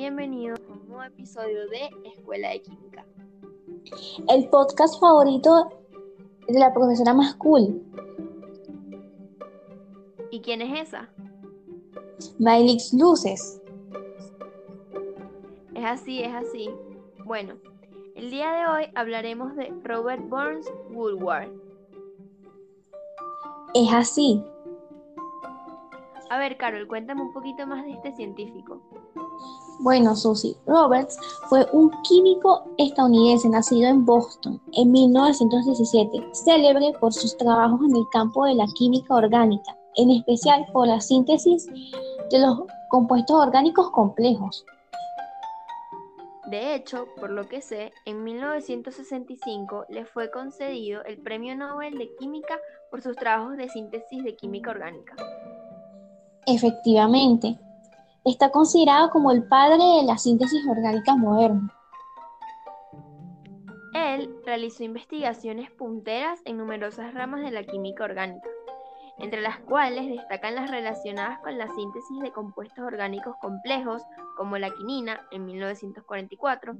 bienvenidos a un nuevo episodio de Escuela de Química. El podcast favorito de la profesora más cool. ¿Y quién es esa? Mailix Luces. Es así, es así. Bueno, el día de hoy hablaremos de Robert Burns Woodward. Es así. A ver, Carol, cuéntame un poquito más de este científico. Bueno, Susie, Roberts fue un químico estadounidense nacido en Boston en 1917, célebre por sus trabajos en el campo de la química orgánica, en especial por la síntesis de los compuestos orgánicos complejos. De hecho, por lo que sé, en 1965 le fue concedido el Premio Nobel de Química por sus trabajos de síntesis de química orgánica. Efectivamente, está considerado como el padre de la síntesis orgánica moderna. Él realizó investigaciones punteras en numerosas ramas de la química orgánica, entre las cuales destacan las relacionadas con la síntesis de compuestos orgánicos complejos como la quinina en 1944,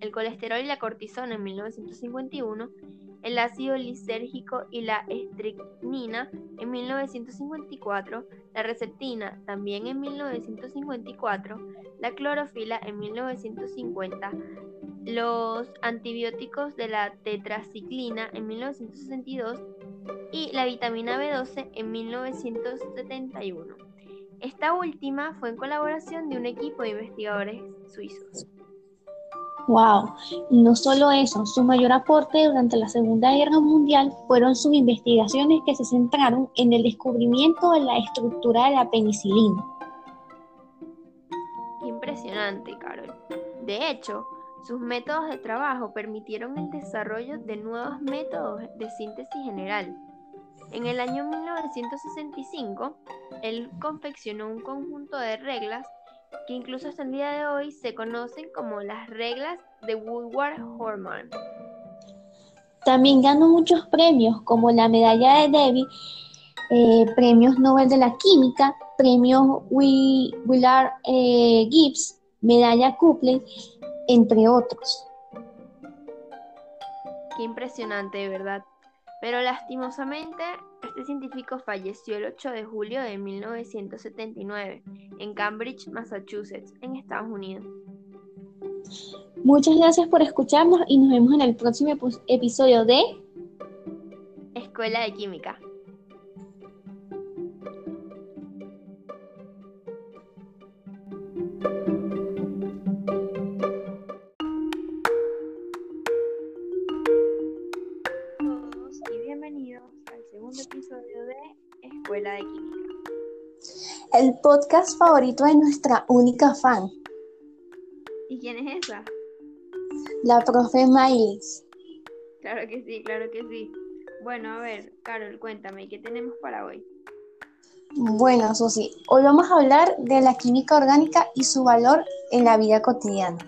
el colesterol y la cortisona en 1951 el ácido lisérgico y la estricnina en 1954, la receptina también en 1954, la clorofila en 1950, los antibióticos de la tetraciclina en 1962 y la vitamina B12 en 1971. Esta última fue en colaboración de un equipo de investigadores suizos. Wow, no solo eso, su mayor aporte durante la Segunda Guerra Mundial fueron sus investigaciones que se centraron en el descubrimiento de la estructura de la penicilina. Impresionante, Carol. De hecho, sus métodos de trabajo permitieron el desarrollo de nuevos métodos de síntesis general. En el año 1965, él confeccionó un conjunto de reglas que incluso hasta el día de hoy se conocen como las reglas de Woodward-Horman. También ganó muchos premios como la medalla de Debbie, eh, premios Nobel de la Química, premios Willard eh, Gibbs, medalla Copley, entre otros. Qué impresionante, de verdad. Pero lastimosamente, este científico falleció el 8 de julio de 1979 en Cambridge, Massachusetts, en Estados Unidos. Muchas gracias por escucharnos y nos vemos en el próximo episodio de Escuela de Química. Escuela de Química. El podcast favorito de nuestra única fan. ¿Y quién es esa? La profe Miles. Claro que sí, claro que sí. Bueno, a ver, Carol, cuéntame, ¿qué tenemos para hoy? Bueno, Susi, hoy vamos a hablar de la química orgánica y su valor en la vida cotidiana.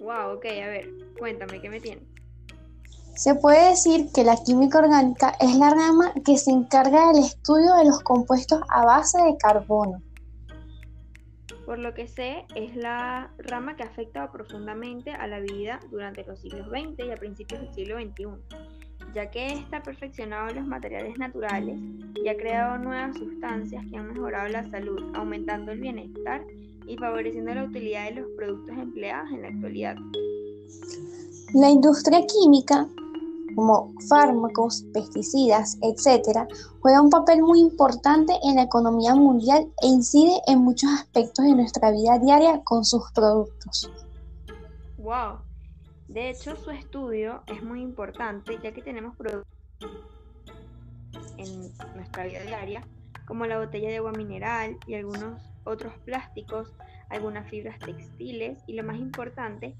Wow, ok, a ver, cuéntame, ¿qué me tienes? Se puede decir que la química orgánica es la rama que se encarga del estudio de los compuestos a base de carbono. Por lo que sé, es la rama que ha afectado profundamente a la vida durante los siglos XX y a principios del siglo XXI, ya que ésta ha perfeccionado los materiales naturales y ha creado nuevas sustancias que han mejorado la salud, aumentando el bienestar y favoreciendo la utilidad de los productos empleados en la actualidad. La industria química como fármacos, pesticidas, etc., juega un papel muy importante en la economía mundial e incide en muchos aspectos de nuestra vida diaria con sus productos. Wow. De hecho, su estudio es muy importante ya que tenemos productos en nuestra vida diaria, como la botella de agua mineral y algunos otros plásticos, algunas fibras textiles y lo más importante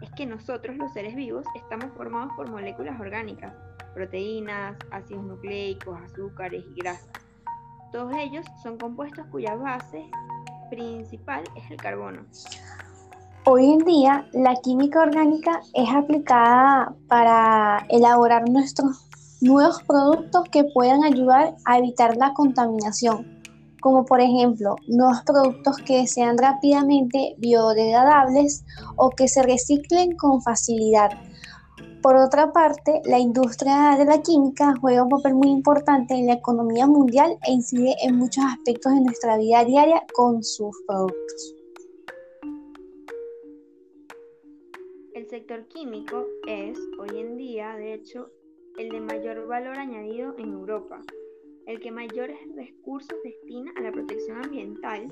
es que nosotros los seres vivos estamos formados por moléculas orgánicas, proteínas, ácidos nucleicos, azúcares y grasas. Todos ellos son compuestos cuya base principal es el carbono. Hoy en día la química orgánica es aplicada para elaborar nuestros nuevos productos que puedan ayudar a evitar la contaminación, como por ejemplo nuevos productos que sean rápidamente biodegradables o que se reciclen con facilidad. Por otra parte, la industria de la química juega un papel muy importante en la economía mundial e incide en muchos aspectos de nuestra vida diaria con sus productos. El sector químico es, hoy en día, de hecho, el de mayor valor añadido en Europa, el que mayores recursos destina a la protección ambiental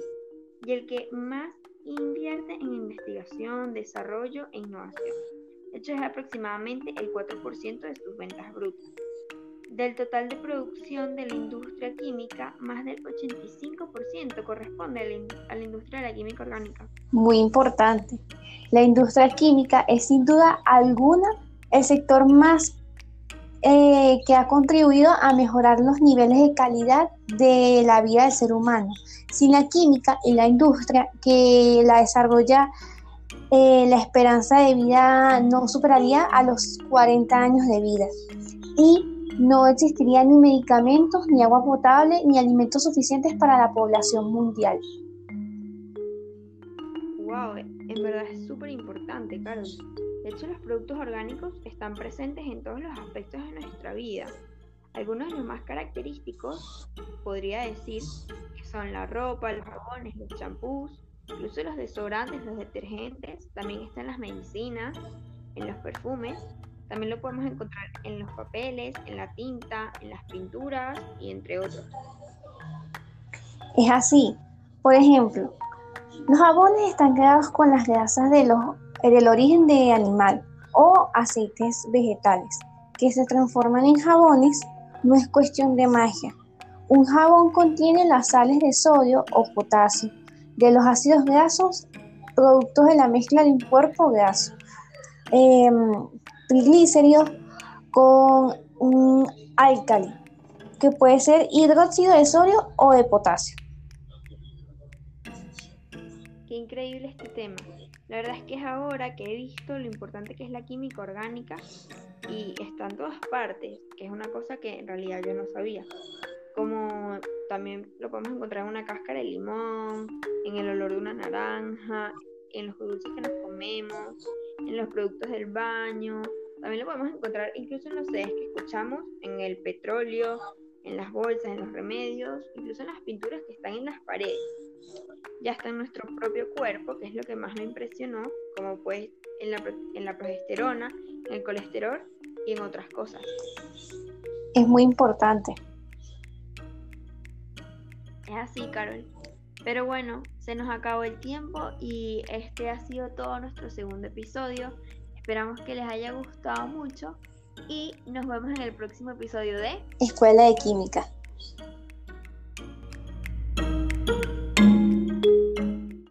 y el que más invierte en investigación, desarrollo e innovación. Hecho, es aproximadamente el 4% de sus ventas brutas. Del total de producción de la industria química, más del 85% corresponde a la, industria de la química orgánica. Muy importante. La industria química es sin duda alguna el sector más eh, que ha contribuido a mejorar los niveles de calidad de la vida del ser humano. Sin la química y la industria que la desarrolla, eh, la esperanza de vida no superaría a los 40 años de vida. Y no existiría ni medicamentos, ni agua potable, ni alimentos suficientes para la población mundial. En verdad es súper importante, Carlos. De hecho, los productos orgánicos están presentes en todos los aspectos de nuestra vida. Algunos de los más característicos podría decir que son la ropa, los jabones, los champús, incluso los desodorantes, los detergentes, también están las medicinas, en los perfumes, también lo podemos encontrar en los papeles, en la tinta, en las pinturas y entre otros. Es así. Por ejemplo, los jabones están creados con las grasas de los el origen de animal o aceites vegetales que se transforman en jabones no es cuestión de magia. Un jabón contiene las sales de sodio o potasio de los ácidos grasos productos de la mezcla de un cuerpo graso. Em, triglicéridos con un álcali que puede ser hidróxido de sodio o de potasio. Qué increíble este tema. La verdad es que es ahora que he visto lo importante que es la química orgánica y está en todas partes, que es una cosa que en realidad yo no sabía. Como también lo podemos encontrar en una cáscara de limón, en el olor de una naranja, en los dulces que nos comemos, en los productos del baño. También lo podemos encontrar incluso en los sedes que escuchamos, en el petróleo, en las bolsas, en los remedios, incluso en las pinturas que están en las paredes ya está en nuestro propio cuerpo, que es lo que más me impresionó, como pues en la, en la progesterona, en el colesterol y en otras cosas. Es muy importante. Es así, Carol. Pero bueno, se nos acabó el tiempo y este ha sido todo nuestro segundo episodio. Esperamos que les haya gustado mucho y nos vemos en el próximo episodio de Escuela de Química.